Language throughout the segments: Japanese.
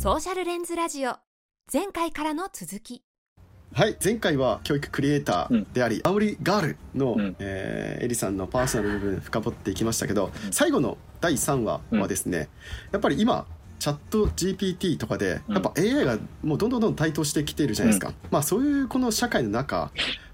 ソーシャルレンズラジオ。前回からの続き。はい前回は教育クリエイターであり、アオリガールの、うん。えーエリさんのパーソナル部分深掘っていきましたけど、最後の第3話はですね、やっぱり今チャット GPT とかでうん。やっぱ AI がもうどんどんどんどん台頭してきているじゃないですか、まあそういうこの社会の中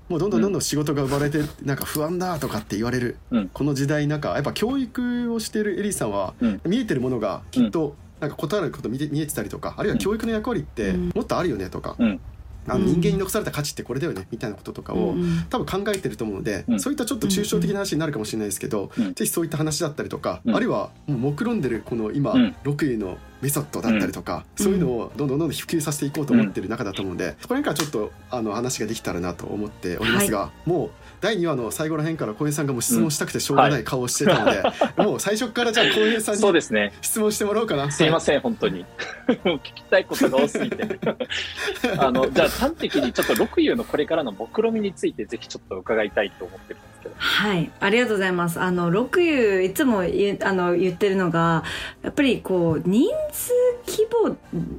もうどんどんどんどん仕事が生まれてなんか不安だとかって言われるうんこの時代なんかやっぱ教育をしているエリさんはうん見えてるものがきっとなんか異なること見て見えてたりとかあるいは教育の役割ってうん。もっとあるよねとか、うん。あのうん。人間に残された価値ってこれだよねみたいなこととかを、うん多分考えてると思うので、うん。そういったちょっと抽象的な話になるかもしれないですけど、うん。ぜひそういった話だったりとか、うん。あるいはもう目論んでるこの今、うん。6位のメソッドだったりとか、うんそういうのをどんどんどんどん普及させていこうと思ってる中だと思うので、そこら辺からちょっとあの話ができたらなと思っておりますが、もう第2話の最後ら辺から小平さんがもう質問したくてしょうがない顔をしてたので、もう最初からじゃあ小平さんにそうですね。質問してもらおうかな。すいません、本当に。もう聞きたいことが多すぎて。あの、じゃあ端的にちょっと六遊のこれからの目論みについてぜひちょっと伺いたいと思ってるんですけど。はい、ありがとうございます。あの、六遊、いつもあの言ってるのが、やっぱりこう、人数規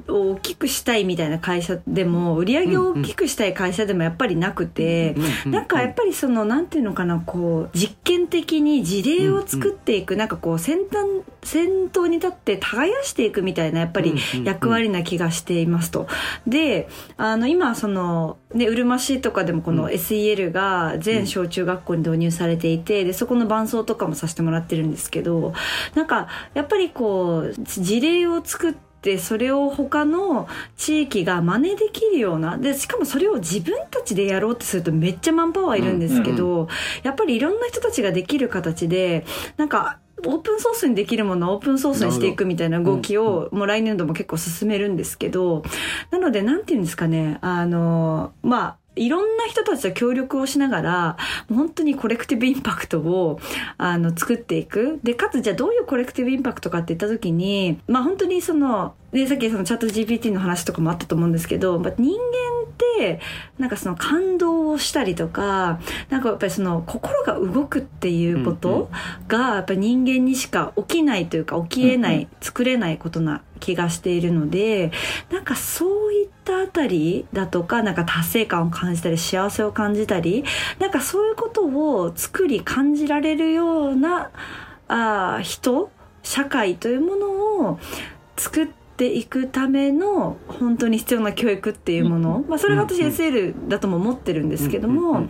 模を大きくしたいみたいな会社でも、売り上げを大きくしたい会社でもやっぱりなくて、うなんかやっぱりその、なんていうのかな、こう、実験的に事例を作っていく、なんかこう、先端、先頭に立って耕していくみたいな、やっぱり役割な気がしていますと。で、あの、今、その、ね、うるま市とかでもこのうん。SEL が全小中学校に導入されていて、で、そこの伴奏とかもさせてもらってるんですけど、なんか、やっぱりこう、事例を作って、それを他の地域が真似できるような。で、しかもそれを自分たちでやろうとするとめっちゃマンパワーいるんですけど、やっぱりいろんな人たちができる形で、なんか、オープンソースにできるものはオープンソースにしていくみたいな動きを、もう来年度も結構進めるんですけど、なので、なんていうんですかね、あの、まあ、いろんな人たちと協力をしながら、本当にコレクティブインパクトを、あの、作っていく。で、かつ、じゃあどういうコレクティブインパクトかって言った時に、まあ本当にその、で、さっきそのチャット GPT の話とかもあったと思うんですけど、まあ、人間、なんかその感動をしたりとか、なんかやっぱりその心が動くっていうことが、やっぱり人間にしか起きないというか、起きえない、うん作れないことな気がしているので、なんかそういったあたりだとか、なんか達成感を感じたり、幸せを感じたり、なんかそういうことを作り感じられるような、あー人、社会というものを作っていくための本当に必要な教育っていうもの、まあそれが私うんうん。SL だとも思ってるんですけども、も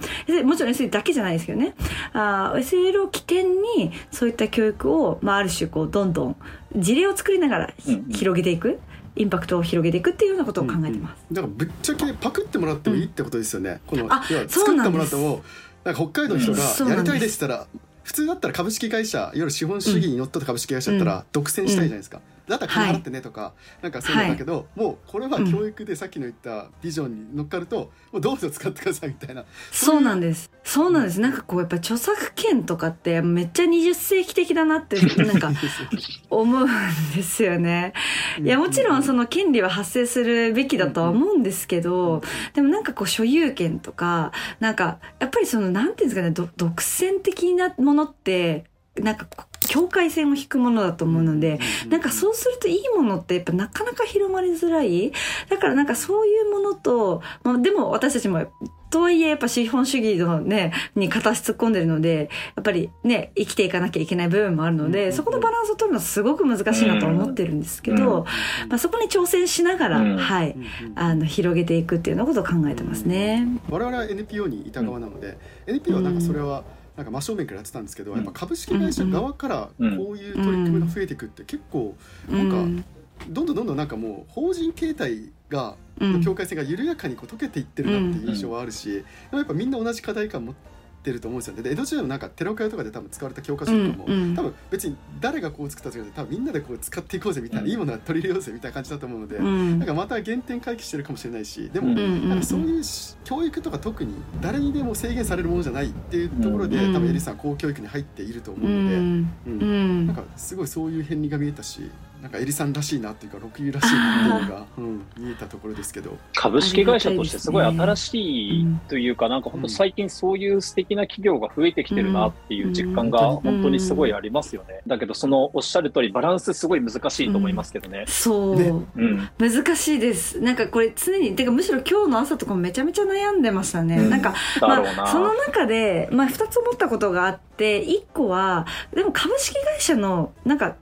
ちろん SL だけじゃないですけどね、あー SL を起点にそういった教育を、まあある種こうどんどん事例を作りながら広げていく、インパクトを広げていくっていうようなことを考えてます。だからぶっちゃけパクってもらってもいいってことですよね、このあ要はそう作ってもらってもなんか北海道の人がやりたいですったら普通だったら株式会社いわゆる資本主義にのっとった株式会社だったら独占したいじゃないですか、だったら金払ってねとか、なんかそういうのだけど、もうこれは教育でさっきの言ったビジョンに乗っかると、もうどうぞ使ってくださいみたいなそうなんです。そうなんです。なんかこうやっぱ著作権とかってめっちゃ20世紀的だなってなんか 思うんですよね。いやもちろんその権利は発生するべきだとは思うんですけど、でもなんかこう所有権とか、なんかやっぱりそのなんていうんですかね、ど独占的なものって、なんか境界線を引くものだと思うので、なんかそうするといいものってやっぱなかなか広まりづらい。だからなんかそういうものと、まあ、でも私たちも、とはいえやっぱ資本主義のね、に片足突っ込んでるので、やっぱりね、生きていかなきゃいけない部分もあるので、そこのバランスを取るのはすごく難しいなと思ってるんですけど、まあそこに挑戦しながら、うんはい、あの、広げていくっていうようなことを考えてますね。我々は NPO にいた側なので、NPO はなんかそれはなんか真正面からやってたんですけど、うん。やっぱ株式会社側からこういう取り組みが増えていくって結構なんかうんどんどんどんどんなんかもう法人形態がうん。境界線が緩やかにこう溶けていってるなっていう印象はあるし、やっぱみんな同じ課題感持ってると思うんですよね。で江戸時代のなんか寺岡屋とかで多分使われた教科書とかも、うんうん。多分別に誰がこう作ったとかじ多分みんなでこう使っていこうぜみたいな、うん。いいものは取り入れようぜみたいな感じだと思うので、うん。なんかまた原点回帰してるかもしれないしでも、なんかそういうし教育とか特に誰にでも制限されるものじゃないっていうところで、うん多分エリさん公教育に入っていると思ううので、んうん。うん。なんかすごいそういう片鱗が見えたしなんかエリさんらしいなっていうか六遊らしいなっていうのが、うん、見えたところですけど。株式会社としてすごい新しいというか、なんか本当最近そういう素敵な企業が増えてきてるなっていう実感が本当にすごいありますよね。だけどそのおっしゃる通りバランスすごい難しいと思いますけどね。そう、ね。うん。難しいです。なんかこれ常にてかむしろ今日の朝とかもめちゃめちゃ悩んでましたね、うん。なんか。まあ、その中で、まあ、2つ思ったことがあって1個はでも株式会社のなんか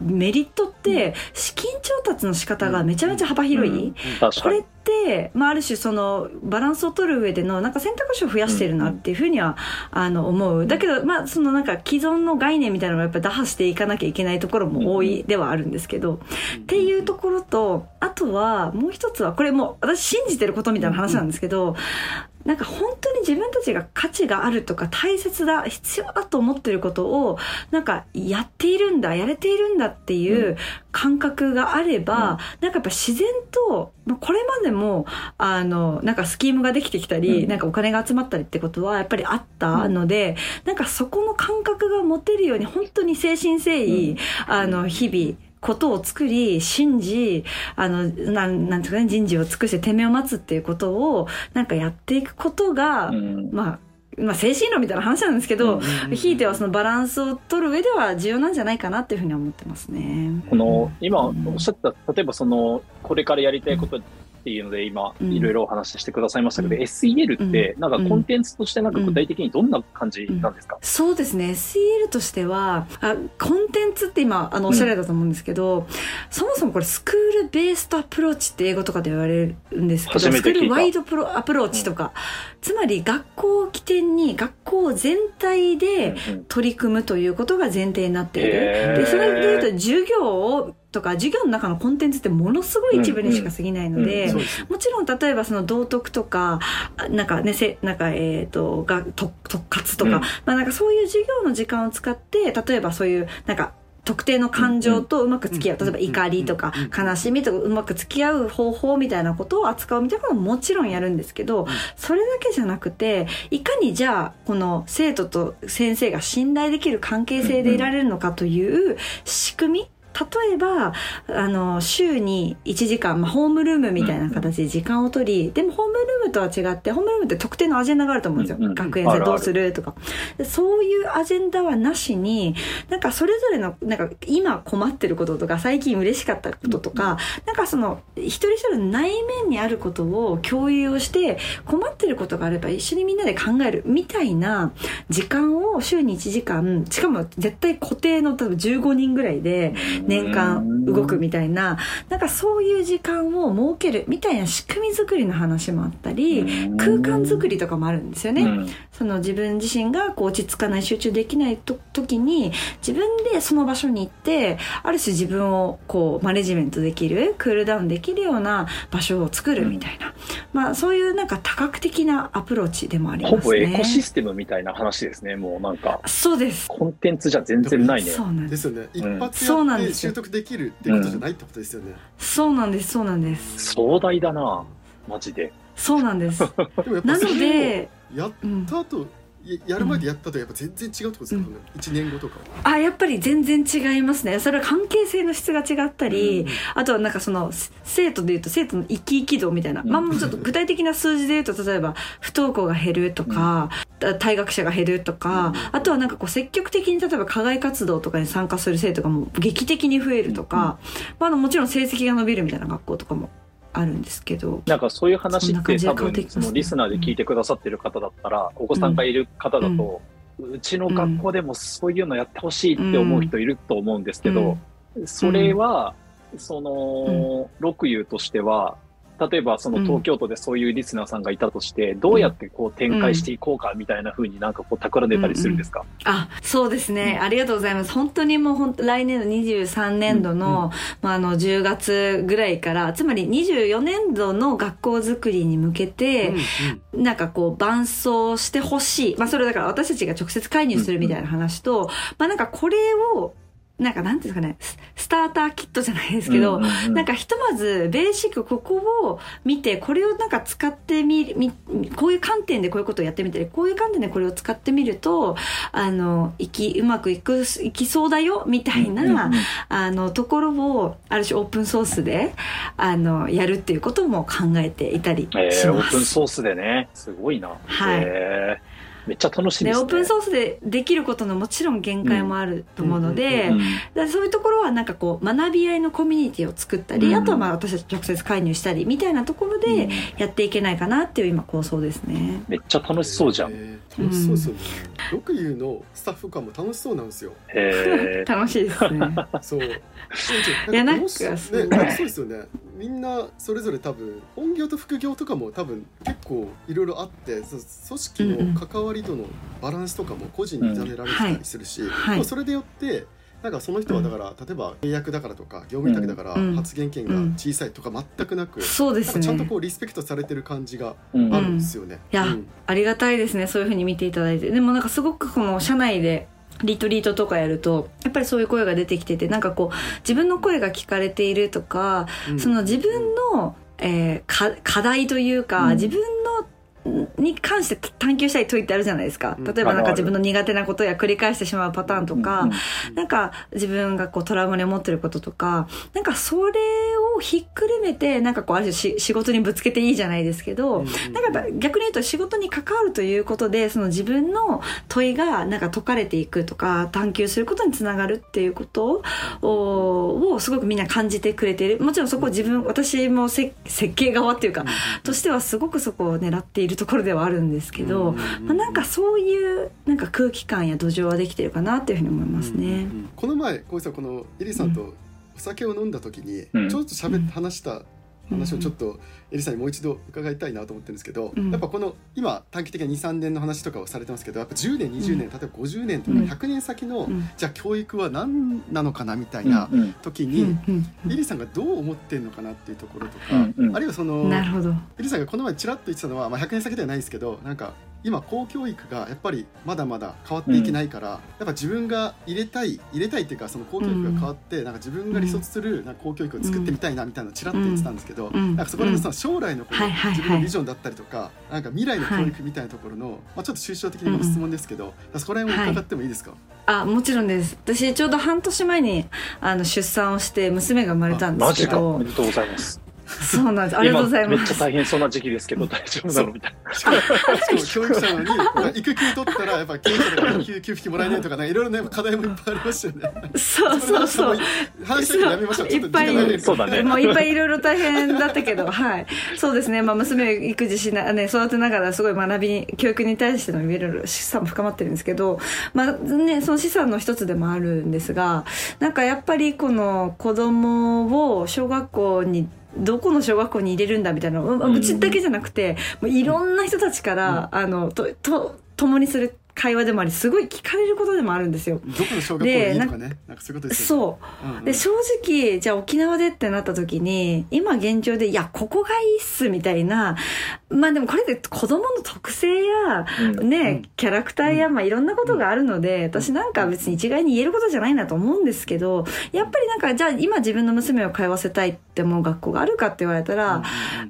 メリットって資金調達の仕方がめちゃめちゃ幅広い、これっ。て、まあ、ある種そのバランスを取る上でのなんか選択肢を増やしてるなっていうふうには、あの思う。だけどまあそのなんか既存の概念みたいなのをやっぱ打破していかなきゃいけないところも多いではあるんですけど、っていうところとあとはもう一つはこれもう私信じてることみたいな話なんですけど、なんか本当に自分たちが価値があるとか大切だ必要だと思ってることをなんかやっているんだやれているんだっていう感覚があれば、なんかやっぱ自然とまあこれまでもあのなんかスキームができてきたり、うん。なんかお金が集まったりってことはやっぱりあったので、なんかそこの感覚が持てるように本当に誠心誠意、あの日々ことを作り信じあのなんなんていうかね人事を尽くして天命を待つっていうことをなんかやっていくことが、うんまあまあ精神論みたいな話なんですけど、ひいてはそのバランスを取る上では重要なんじゃないかなっていうふうには思ってますね。この今おっしゃった例えばそのこれからやりたいことっていうので今うん。いろいろお話ししてくださいましたけど、うん。SEL ってうん。なんかコンテンツとしてなんか具体的にどんな感じなんですか、そうですね。SEL としてはあコンテンツって今あのおっしゃられたと思うんですけど、そもそもこれスクールベーストアプローチって英語とかで言われるんですけどスクールワイドプロアプローチとか、つまり学校を起点に学校全体でうん取り組むということが前提になっている。でそれでいうと授業をとか授業の中のコンテンツってものすごい一部にしか過ぎないので、もちろん例えばその道徳とかあなんかねせなんかえっ、とが特特活とか、うん。まあなんかそういう授業の時間を使って例えばそういうなんか特定の感情とうまく付き合う、うん。例えば怒りとかうん。悲しみとかうまく付き合う方法みたいなことを扱うみたいなことももちろんやるんですけど、それだけじゃなくていかにじゃあこの生徒と先生が信頼できる関係性でいられるのかという仕組み例えばあの週に1時間、まあ、ホームルームみたいな形で時間を取り、でもホームルームとは違ってホームルームって特定のアジェンダがあると思うんですよ、うんうん学園あるある生どうするとか。でそういうアジェンダはなしになんかそれぞれのなんか今困ってることとか最近嬉しかったこととか、なんかその一人一人の内面にあることを共有をして困ってることがあれば一緒にみんなで考えるみたいな時間を週に1時間しかも絶対固定の多分15人ぐらいで年間動くみたいななんかそういう時間を設けるみたいな仕組み作りの話もあったり空間作りとかもあるんですよね。うんその自分自身がこう落ち着かない集中できないと時に自分でその場所に行ってある種自分をこうマネジメントできるクールダウンできるような場所を作るみたいな、まあそういうなんか多角的なアプローチでもありますね。ほぼエコシステムみたいな話ですねもうなんかそうです。コンテンツじゃ全然ないねそうなんです。ですよね一発そうなやってんですよ習得できるってことじゃないってことですよね、そうなんです。そうなんです。壮大だなマジで。そうなんです。な ので、やっうん、た後ややる前でやったとやっぱ全然違うってことですか、うん。ね一年後とかあやっぱり全然違いますね。それは関係性の質が違ったり、うん。あとはなんかそのせ生徒でいうと生徒の生き生き度みたいな、うん。まあもうちょっと具体的な数字でいうと例えば不登校が減るとか、た退学者が減るとか、うん。あとはなんかこう積極的に例えば課外活動とかに参加する生徒がもう劇的に増えるとか、まあ、あのもちろん成績が伸びるみたいな学校とかもあるんですけど。なんかそういう話って多分そのリスナーで聞いてくださってる方だったら、お子さんがいる方だと、うちの学校でもそういうのやってほしいって思う人いると思うんですけど、それは、その、六遊としては、例えばその東京都でそういうリスナーさんがいたとして、どうやってこう展開していこうかみたいな風になんかこう企んでたりするんですか、あそうですね、ありがとうございます。本当にもう本当来年の23年度の,、まあ、あの10月ぐらいからつまり24年度の学校づくりに向けて、なんかこう伴走してほしい、まあ、それだから私たちが直接介入するみたいな話と、まあなんかこれをなんかなんていうんですかねススターターキットじゃないですけど、うんうんうん。なんかひとまずベーシックここを見てこれをなんか使ってみみこういう観点でこういうことをやってみてこういう観点でこれを使ってみるとあのいきうまくいくいきそうだよみたいな、うんうんうん。あのところをある種オープンソースであのやるっていうことも考えていたりしえー、オます。ープンソースでね、すごいな。はい。えーめっちゃ楽しいですオープンソースでできることのもちろん限界もあると思うので、うんそういうところはなんかこう学び合いのコミュニティを作ったり、うんあとはまあ私たち直接介入したりみたいなところでやっていけないかなっていう今構想ですね。めっちゃ楽しそうじゃん。えー楽しそうですよね。よく言うのスタッフ感も楽しそうなんですよ。え 楽しいですね。そう。いやなんかね、なんかそうですよね。みんなそれぞれ多分本業と副業とかも多分結構いろいろあって、そ組織の関わり度のバランスとかも個人に委ねられてたりするし、はい。でもそれでよって。なんかその人はだから、例えば契約だからとか業務委託だからうん。発言権が小さいとか全くなく、そうですちゃんとね。こうリスペクトされてる感じがうんあるんですよね。いやうん。ありがたいですね。そういうふうに見ていただいて。でもなんかすごくこの社内でリトリートとかやるとやっぱりそういう声が出てきててなんかこう自分の声が聞かれているとかうん。その自分の、えーか課題というか、うん。自分のに関して探求したい問いってあるじゃないですか。うん。例えばなんか自分の苦手なことや繰り返してしまうパターンとか、うん。なんか自分がこうトラウマに思ってることとかなんかそれをひっくるめてなんかこうある種し仕事にぶつけていいじゃないですけど、うん。なんか逆に言うと仕事に関わるということでその自分の問いがなんか解かれていくとか探求することにつながるっていうことををすごくみんな感じてくれている。もちろんそこを自分私もせ設計側っていうかとしてはすごくそこを狙っているところではあるんですけど、まあ、なんかそういうなんか空気感や土壌はできてるかなっていうふうに思いますね。この前小石さんこのエリさんとお酒を飲んだ時に、うん。ちょっと喋って話した話をちょっととエリさんにもう一度伺いたいなと思ってるんですけど、うん。やっぱこの今短期的に23年の話とかをされてますけどやっぱ10年20年、例えば50年とかうん。100年先の、うん。じゃあ教育は何なのかなみたいなうん時に、うんうんエリさんがどう思ってるのかなっていうところとか、うんうん。あるいはそのなるほど。エリさんがこの前ちらっと言ってたのは、まあ、100年先ではないですけどなんか今公教育がやっぱりまだまだ変わっていけないから、やっぱ自分が入れたい入れたいっていうかその公教育が変わって、なんか自分が理想とするなんか公教育を作ってみたいなみたいなのをちらっと言ってたんですけど、うん。なんかそこら辺のその将来のこのはいはいはい。自分のビジョンだったりとか、なんか未来の教育みたいなところの、まあ、ちょっと抽象的なご質問ですけど、そこら辺を伺ってもいいですか、あもちろんです。私ちょうど半年前にあの出産をして娘が生まれたんでマジか。すけどおめでとうございます。そうなんですありがとうございます今めっちゃ大変そうな時期ですけど、大丈夫なのみたいな。教育者なのに育休取ったらやっぱ経営者だから育休給付金もらえないとかねいろいろね課題もいっぱいありますよね。そうそうそう話してやめましょう。いっぱいそうだねもういっぱいいろいろ大変だったけど、はい。そうですね。まあ、娘を育児しな、ね、育てながらすごい学びに、教育に対してのいろいろ資産も深まってるんですけど、まあね、その資産の一つでもあるんですが、なんかやっぱりこの子供を小学校にどこの小学校に入れるんだみたいなうちだけじゃなくて、もういろんな人たちから、あの、と、と、共にする会話でもあり、すごい聞かれることでもあるんですよ。どこの小学校でいいとかね。なんかそういうことですよね。そう。うんうんで正直じゃあ沖縄でってなった時に今現状でいやここがいいっすみたいなまあでもこれって子供の特性や、うんね、うんキャラクターや、まあいろんなことがあるので、私なんか別に一概に言えることじゃないなと思うんですけどやっぱりなんかじゃあ今自分の娘を通わせたいって思う学校があるかって言われたら、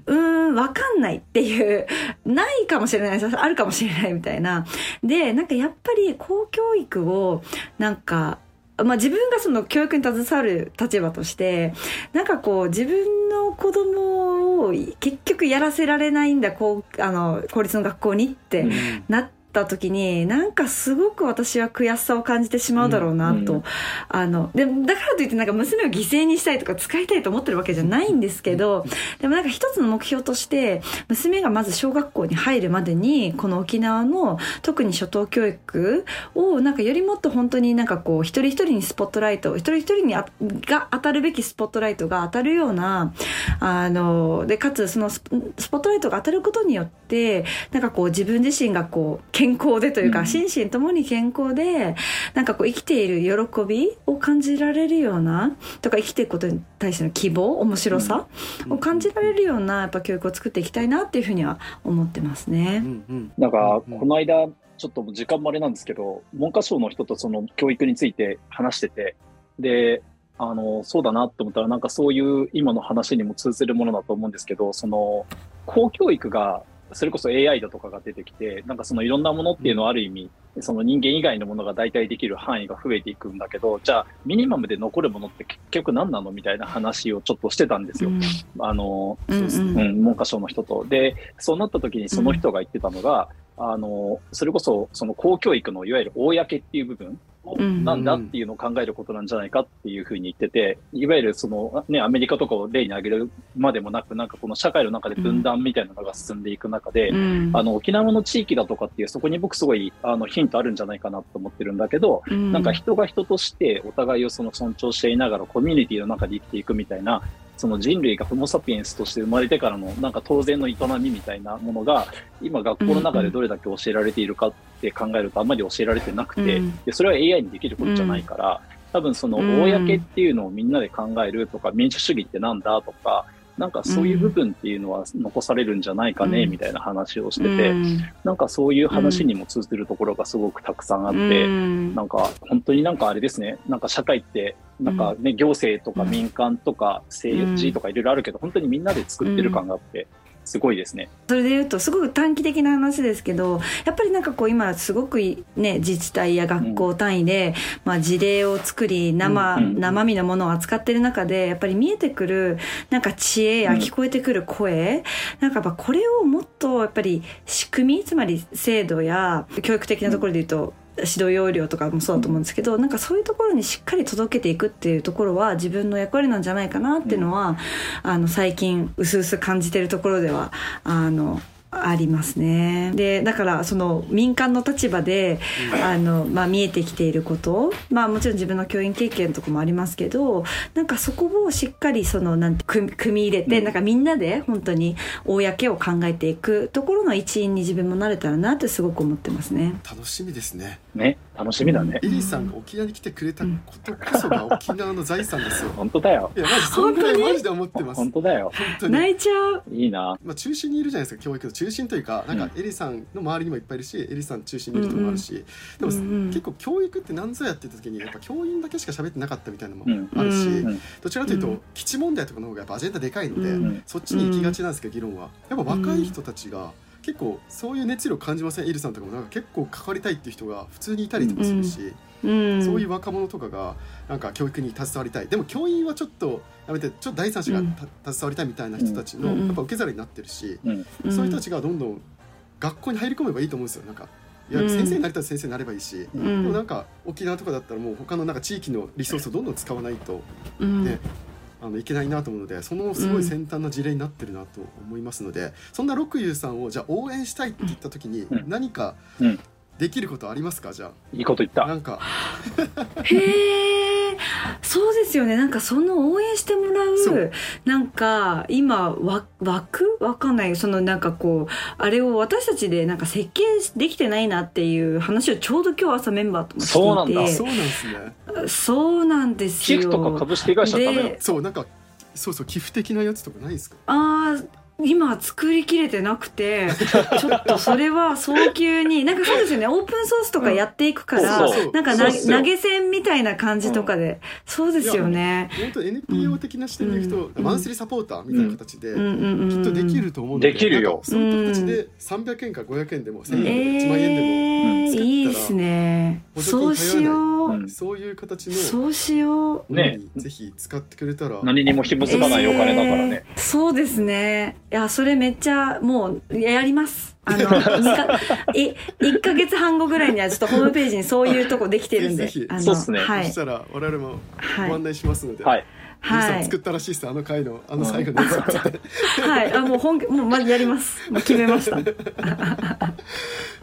うーん、わかんないっていう、ないかもしれないです。あるかもしれないみたいな。で、なんかやっぱり公教育を、なんか、まあ自分がその教育に携わる立場として、なんかこう自分の子供を結局やらせられないんだ、こう、あの、公立の学校にってうんなった時に、なんかすごく私は悔しさを感じてしまうだろうなと。うんあの、で、だからといってなんか娘を犠牲にしたいとか使いたいと思ってるわけじゃないんですけど、でもなんか一つの目標として、娘がまず小学校に入るまでに、この沖縄の特に初等教育をなんかよりもっと本当になんかこう、一人一人にスポットライト、一人一人にあが当たるべきスポットライトが当たるような、あの、で、かつそのスポスポットライトが当たることによって、なんかこう自分自身がこう、健康でというか、うん。心身ともに健康で、なんかこう生きている喜びを感じられるような、とか生きていくことに対しての希望、面白さを感じられるようなやっぱ教育を作っていきたいなっていうふうには思ってますうね。んうん。なんか、うんこの間、ちょっと時間もあれなんですけど、文科省の人とその教育について話してて、で、あの、そうだなと思ったら、なんかそういう今の話にも通ずるものだと思うんですけど、その、公教育が、それこそ AI だとかが出てきて、なんかそのいろんなものっていうのはある意味、その人間以外のものが代替できる範囲が増えていくんだけど、じゃあミニマムで残るものって結局何なのみたいな話をちょっとしてたんですよ。あの、うんうんうん、文科省の人と。で、そうなった時にその人が言ってたのが、あの、それこそその公教育のいわゆる公っていう部分、うんなんだっていうのを考えることなんじゃないかっていうふうに言ってて、いわゆるそのね、アメリカとかを例に挙げるまでもなく、なんかこの社会の中で分断みたいなのが進んでいく中で、うん。あの、沖縄の地域だとかっていう、そこに僕すごい、あの、ヒントあるんじゃないかなと思ってるんだけど、うん。なんか人が人としてお互いをその尊重していながらコミュニティの中で生きていくみたいな、その人類がホモ・サピエンスとして生まれてからのなんか当然の営みみたいなものが今学校の中でどれだけ教えられているかって考えるとあんまり教えられてなくて、うん。でそれは AI にできることじゃないから、多分そのうん公っていうのをみんなで考えるとか民主主義ってなんだとかなんかそういう部分っていうのは残されるんじゃないかね、うん。みたいな話をしてて、うん。なんかそういう話にも通ずるところがすごくたくさんあって、うん。なんか本当になんかあれですね、なんか社会って、なんかね、行政とか民間とか政治とかいろいろあるけど、本当にみんなで作ってる感があって、すごいですね。それで言うとすごく短期的な話ですけどやっぱりなんかこう今すごくいね自治体や学校単位で、まあ、事例を作り生,、うん生身のものを扱ってる中でやっぱり見えてくるなんか知恵やうん聞こえてくる声、なんかやっぱこれをもっとやっぱり仕組みつまり制度や教育的なところで言うと、指導要領とかもそうだと思うんですけど、なんかそういうところにしっかり届けていくっていうところは自分の役割なんじゃないかなっていうのは、あの最近うすうす感じてるところではあのありますね。でだからその民間の立場で、あのまあ、見えてきていること、まあ、もちろん自分の教員経験とかもありますけどなんかそこをしっかりそのなんて組組み入れて、うん。なんかみんなで本当に公を考えていくところの一員に自分もなれたらなってすごく思ってますね。楽しみですね。ね、楽しみだね。エリーさんが沖縄に来てくれたことこそが沖縄の財産ですよ。本当だよ。いやマジそんぐらい本当に？マジで思ってます。本当だよ。本当に。泣いちゃう。いいな。まあ、中心にいるじゃないですか教育の。中心というかなんかうエリさんの周りにもいっぱいいるしエリさん中心にいる人もあるし、でも、うんうん。結構教育って何ぞやってた時にやっぱ教員だけしか喋ってなかったみたいなのうんもあるし、うんどちらかというと、うん。基地問題とかの方がやっぱアジェンダでかいので、うんそっちに行きがちなんですけど議論は。やっぱ若い人たちが結構そういう熱量感じません？エリさんとかもなんか結構関わりたいっていう人が普通にいたりとかするし、うん、そういう若者とかがなんか教育に携わりたい。でも教員はちょっとやめてちょっと第三者がた携わりたいみたいな人たちのうんやっぱ受け皿になってるし、うん。うん。そういう人たちがどんどん学校に入り込めばいいと思うんですよ。なんかいやうん。先生になりたい先生になればいいし、うでもなんんか沖縄とかだったらもう他のなんか地域のリソースをどんどん使わないとうん。ねあのいけないなと思うのでそのすごい先端な事例になってるなと思いますので、そんな六遊さんをじゃあ応援したいって言った時にうん。何かうんできることありますか？じゃいいこと言った。あなんか。へえそうですよね。なんかその応援してもらそう。うなんか今わ枠？わかんない。そのなんかこうあれを私たちでなんか設計できてないなっていう話をちょうど今日朝メンバーともしていて。そうなんだ。そうなんですね。そうなんですよ。寄付とか株式会社ダメだ。でそうなんかそうそう寄付的なやつとかないですか？あー今作りきれてなくてちょっとそれは早急になんかそうですよね。オープンソースとかやっていくから、そうそう。なんか投げ銭みたいな感じとかで、そうですよね。本当 NPO 的な視点でいくと、うん。マンスリーサポーターみたいな形で、うん。うん。うん。きっとできると思うのでできるよ。そういった形で300円か500円でも1000円でもえ1万円でも、ー、作ったらいいですね。そうしよう。うんそういう形のそうしよう。ね。ぜひ使ってくれたら、何にも紐づかないお金だからね。えー。そうですね。いや、それめっちゃもうやります。あの、二か い1ヶ月半後ぐらいにはちょっとホームページにそういうとこできてるんで。あのそうっすねはいそし。たら我々もはいご案内しますので、はい。皆さはいん作。ったらしいですあの回のあの最後のやつ はい。あ、もう本気、もうまやります。もう決めました。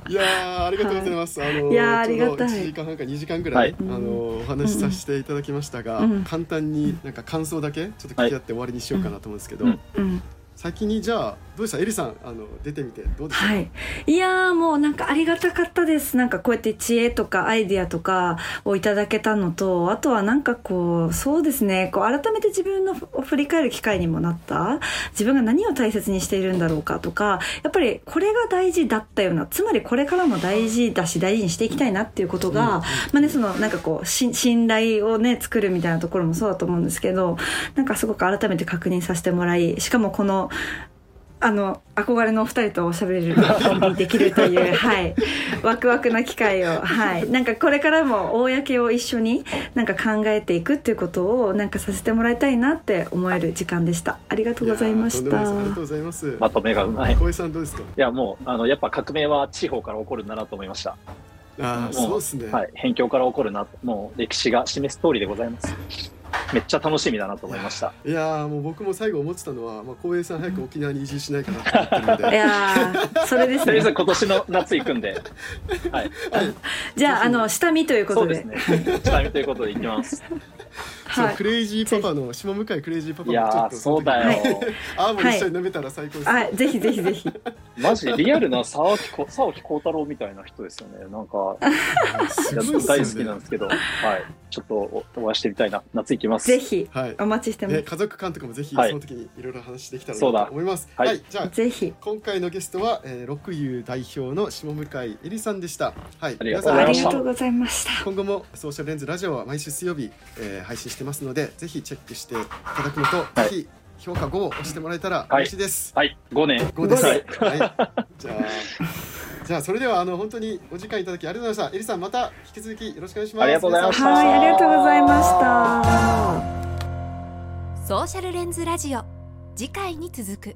いやーありがとうございます、あのいやーちょうどありがたい1時間半か2時間ぐらい、はいあのお話しさせていただきましたが、うん簡単になんか感想だけちょっと聞き合って終わりにしようかなと思うんですけど、うんうん。先にじゃあどうでした？エリさんあの出てみてどうでした？はい、いやーもうなんかありがたかったです。なんかこうやって知恵とかアイディアとかをいただけたのとあとはなんかこうそうですね。こう改めて自分のを振り返る機会にもなった。自分が何を大切にしているんだろうかとかやっぱりこれが大事だったようなつまりこれからも大事だし大事にしていきたいなっていうことが、まあねそのなんかこうし信頼をね作るみたいなところもそうだと思うんですけどなんかすごく改めて確認させてもらいしかもこのあの憧れのお二人とおしゃべれるコンビできるというはいワクワクな機会をはいなんかこれからも公を一緒になんか考えていくっていうことをなんかさせてもらいたいなって思える時間でしたありがとうございましたありがとうございますまとめがうまい。い小江さんどうですかや、もう、あの、やっぱ革命は地方から起こるんだなと思いました。ああそうですね、はい。辺境から起こるな、もう歴史が示す通りでございます。めっちゃ楽しみだなと思いました。いやーもう僕も最後思ってたのは、まあ、光栄さん早く沖縄に移住しないかなと思ってるのいでやーそれですとりあえずね今年の夏行くんで、はい。じゃああの下見ということでそうですね。下見ということで行きます。はいそうクレイジーパパの下向井クレイジーパパいやー、もちょっとそうだよ。ああもう一緒に飲めたら最高です、あぜひぜひぜひマジリアルな沢木こ沢木幸太郎みたいな人ですよね。なんか、大好きなんですけど、はい。ちょっとおお会いしてみたいな。夏行きます。ぜひはいお待ちしてますね、家族監督もぜひはいその時にいろいろ話できたらそうだなと思います。はいはい、じゃあぜひ今回のゲストは、えー、六遊代表の下向井えりさんでした。はい、ありがとうございましたりがとうございました今後もソーシャルレンズラジオは毎週水曜日、えー配信してますので、ぜひチェックしていただくのと、はいぜひ評価5を押してもらえたらはい嬉しいです。はい。5年。5です。ははいい。じゃあ。じゃあそれではあの本当にお時間いただきありがとうございました。エリさんまた引き続きよろしくお願いします。ありがとうございましたはいありがとうございましたソーシャルレンズラジオ次回に続く